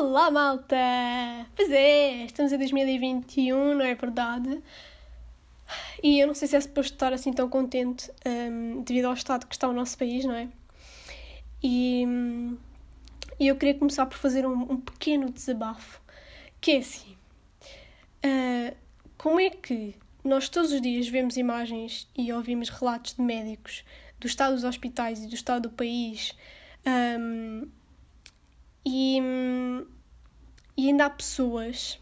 Olá, malta! Pois é, estamos em 2021, não é verdade? E eu não sei se é suposto estar assim tão contente um, devido ao estado que está o nosso país, não é? E, e eu queria começar por fazer um, um pequeno desabafo, que é assim. Uh, como é que nós todos os dias vemos imagens e ouvimos relatos de médicos do estado dos hospitais e do estado do país um, e, e ainda há pessoas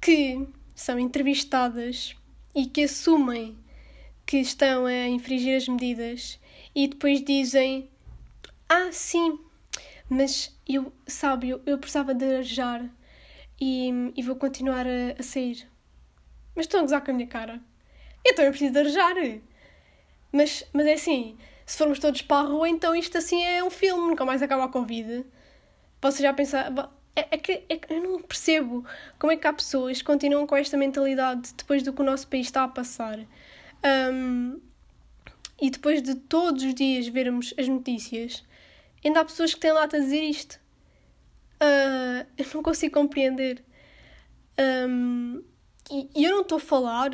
que são entrevistadas e que assumem que estão a infringir as medidas e depois dizem: Ah, sim, mas eu, sabe, eu, eu precisava de arejar e, e vou continuar a, a sair. Mas estão a gozar com a minha cara. Então eu preciso de arejar. Mas, mas é assim, se formos todos para a rua, então isto assim é um filme, nunca mais acaba a Covid. Posso já pensar. É, é, que, é eu não percebo como é que há pessoas que continuam com esta mentalidade depois do que o nosso país está a passar. Um, e depois de todos os dias vermos as notícias, ainda há pessoas que têm lá a dizer isto. Uh, eu não consigo compreender. Um, e, e, eu não estou a falar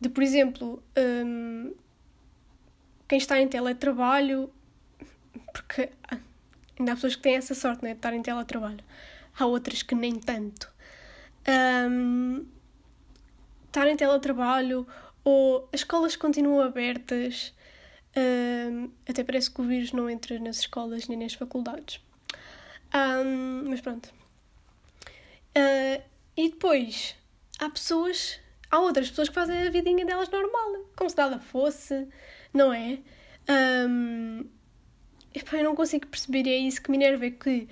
de, por exemplo, um, quem está em teletrabalho, porque ainda há pessoas que têm essa sorte né, de estar em teletrabalho, há outras que nem tanto. Um, estar em teletrabalho ou as escolas continuam abertas, um, até parece que o vírus não entra nas escolas nem nas faculdades. Um, mas pronto. Uh, e depois há pessoas, há outras pessoas que fazem a vidinha delas normal, como se nada fosse não é? Um, epá, eu não consigo perceber, e é isso que me enerva, é que,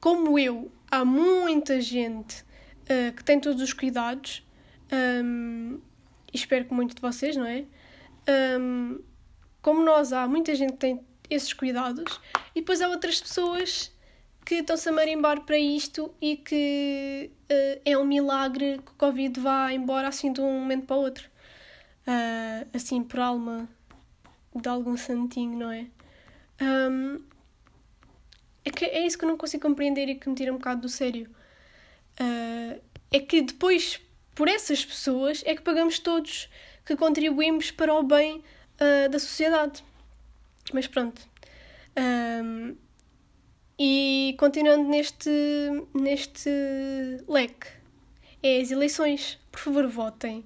como eu, há muita gente uh, que tem todos os cuidados, um, e espero que muitos de vocês, não é? Um, como nós, há muita gente que tem esses cuidados, e depois há outras pessoas que estão-se a marimbar para isto e que uh, é um milagre que o Covid vá embora assim de um momento para o outro. Uh, assim, por alma de algum santinho, não é? Um, é, que é isso que eu não consigo compreender e que me tira um bocado do sério. Uh, é que depois, por essas pessoas, é que pagamos todos, que contribuímos para o bem da sociedade. Mas pronto. Um, e continuando neste, neste leque, é as eleições. Por favor, votem.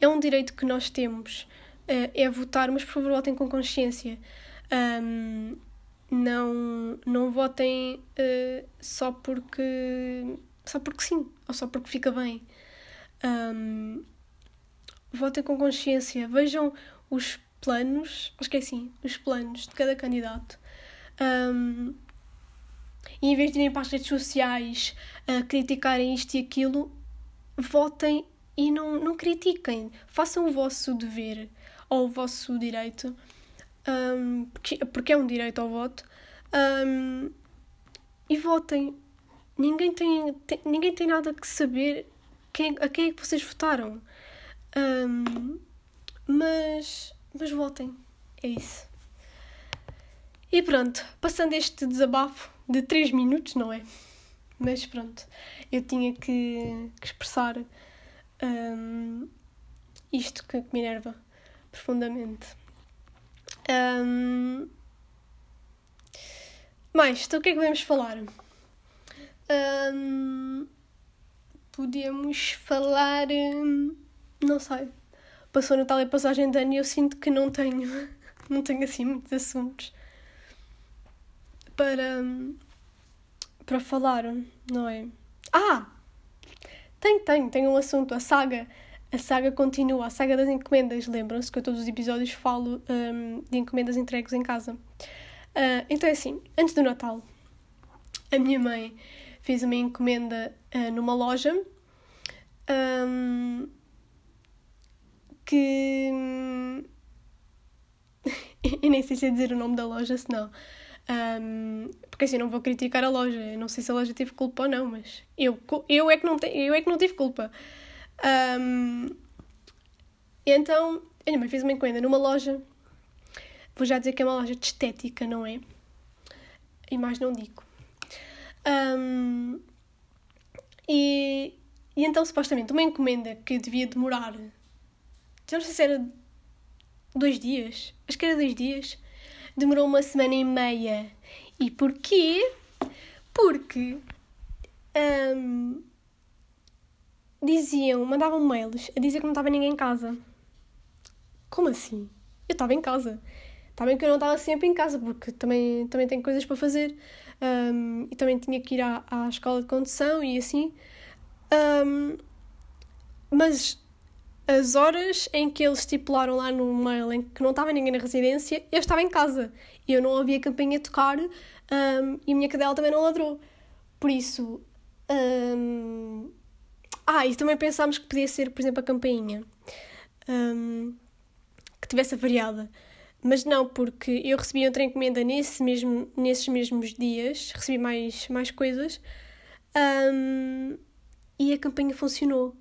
É um direito que nós temos uh, é votar, mas por favor votem com consciência. Um, não, não votem uh, só porque só porque sim, ou só porque fica bem. Um, votem com consciência, vejam os planos, acho que é assim, os planos de cada candidato. Um, e em vez de irem para as redes sociais a criticarem isto e aquilo, votem e não, não critiquem. Façam o vosso dever ao vosso direito, um, porque, porque é um direito ao voto, um, e votem. Ninguém tem, tem, ninguém tem nada que saber quem, a quem é que vocês votaram. Um, mas, mas votem. É isso. E pronto, passando este desabafo de 3 minutos, não é? Mas pronto, eu tinha que, que expressar um, isto que me enerva profundamente. Um... Mais, então o que é que podemos falar? Um... Podemos falar. Não sei. Passou Natal e passagem de ano e eu sinto que não tenho. Não tenho assim muitos assuntos para. para falar, não é? Ah! Tenho, tenho, tenho um assunto, a saga a saga continua, a saga das encomendas. Lembram-se que eu todos os episódios falo um, de encomendas entregues em casa. Uh, então é assim, antes do Natal, a minha mãe fez uma encomenda uh, numa loja um, que. eu nem sei se é dizer o nome da loja, senão. Um, porque assim, não vou criticar a loja. Eu não sei se a loja teve culpa ou não, mas eu, eu, é, que não te, eu é que não tive culpa. Um, então, a minha mãe fez uma encomenda numa loja. Vou já dizer que é uma loja de estética, não é? E mais não digo. Um, e, e então, supostamente, uma encomenda que devia demorar, já não sei se era dois dias, acho que era dois dias, demorou uma semana e meia. E porquê? Porque um, diziam, mandavam mails a dizer que não estava ninguém em casa. Como assim? Eu estava em casa. Está bem que eu não estava sempre em casa, porque também, também tenho coisas para fazer um, e também tinha que ir à, à escola de condução e assim. Um, mas as horas em que eles estipularam lá no mail em que não estava ninguém na residência, eu estava em casa eu não ouvi a campainha tocar um, e a minha cadela também não ladrou. Por isso. Um... Ah, e também pensámos que podia ser, por exemplo, a campainha um, que tivesse variada. Mas não, porque eu recebi outra encomenda nesse mesmo, nesses mesmos dias, recebi mais, mais coisas um, e a campanha funcionou.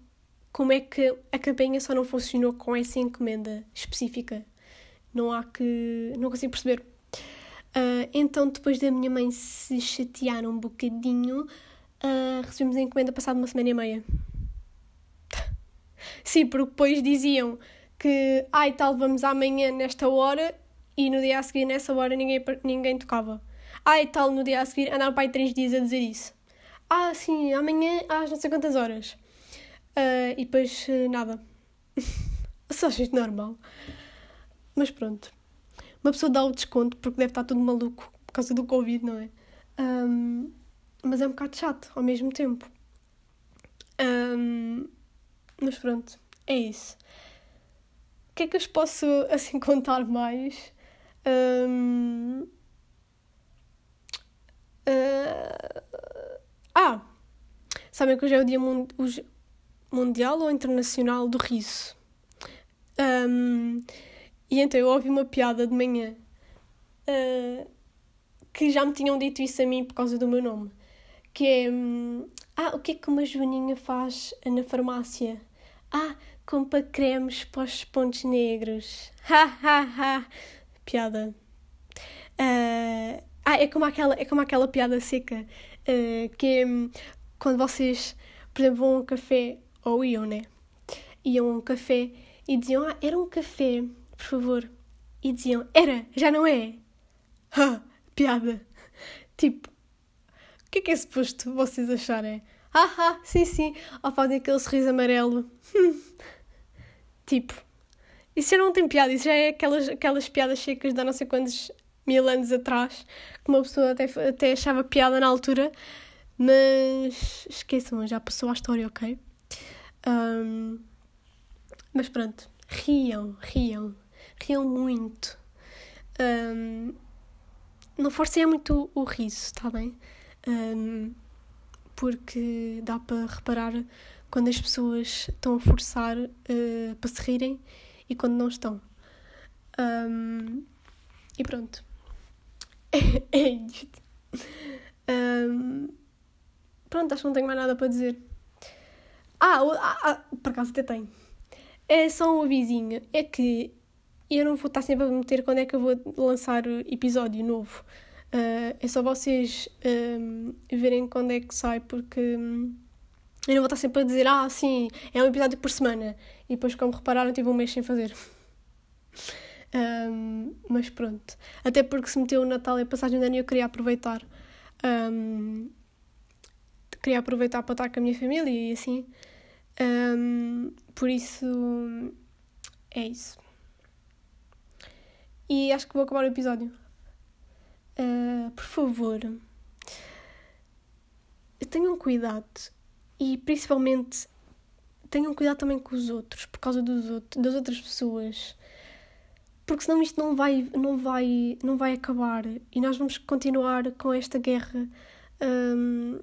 Como é que a campanha só não funcionou com essa encomenda específica? Não há que. não consigo perceber. Uh, então, depois da minha mãe se chatear um bocadinho, uh, recebemos a encomenda passada uma semana e meia. Sim, porque depois diziam que, ai ah, tal, vamos amanhã nesta hora e no dia a seguir, nessa hora, ninguém, ninguém tocava. Ai ah, tal, no dia a seguir, andaram para aí três dias a dizer isso. Ah, sim, amanhã às não sei quantas horas. Uh, e depois, nada. Só gente normal. Mas pronto uma pessoa dá o desconto porque deve estar tudo maluco por causa do Covid, não é? Um, mas é um bocado chato ao mesmo tempo. Um, mas pronto, é isso. O que é que eu vos posso assim contar mais? Um, uh, ah! Sabem que hoje é o Dia Mundial ou Internacional do Riso. Um, e então eu ouvi uma piada de manhã uh, que já me tinham dito isso a mim por causa do meu nome. Que é. Um, ah, o que é que uma joaninha faz na farmácia? Ah, compra cremes para os pontos negros. Ha, ha, ha. Piada. Uh, ah, é como aquela, é como aquela piada seca. Uh, que é um, quando vocês, por exemplo, vão a um café, ou iam, né? Iam a um café e diziam, ah, era um café por favor. E diziam, era, já não é. Ha, piada. Tipo, o que é que é suposto vocês acharem? Ah, ah, sim, sim. Ou fazem aquele sorriso amarelo. Hum. Tipo, isso já não tem piada, isso já é aquelas, aquelas piadas secas de há não sei quantos mil anos atrás, que uma pessoa até, até achava piada na altura, mas esqueçam, já passou a história, ok? Um, mas pronto, riam, riam riam muito. Um, não forcem muito o, riso, está bem? Um, porque dá para reparar quando as pessoas estão a forçar uh, para se rirem e quando não estão. Um, e pronto. É, é isto. Um, pronto, acho que não tenho mais nada para dizer. Ah, ah, ah por acaso até tenho. É só um avisinho. É que eu não vou estar sempre a meter quando é que eu vou lançar episódio novo. Uh, é só vocês um, verem quando é que sai, porque um, eu não vou estar sempre a dizer, ah, sim, é um episódio por semana. E depois, como repararam, tive um mês sem fazer. um, mas pronto. Até porque se meteu o Natal e a passagem de ano eu queria aproveitar. Um, queria aproveitar para estar com a minha família e assim. Um, por isso, é isso. E acho que vou acabar o episódio. Uh, por favor, tenham cuidado e principalmente tenham cuidado também com os outros, por causa dos outros, das outras pessoas. Porque senão isto não vai, não vai, não vai acabar e nós vamos continuar com esta guerra um,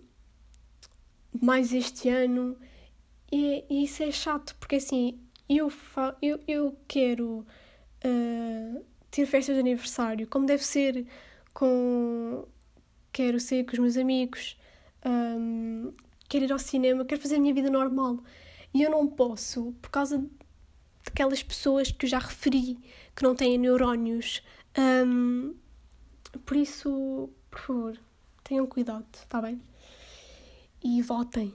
mais este ano. E, e, isso é chato, porque assim, eu, fa eu, eu quero uh, ter festas de aniversário, como deve ser com. Quero ser com os meus amigos, um, quero ir ao cinema, quero fazer a minha vida normal. E eu não posso, por causa daquelas pessoas que eu já referi, que não têm neurónios. Um, por isso, por favor, Tenham cuidado, está bem? E votem.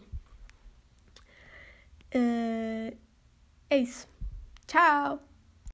Uh, é isso. Tchau!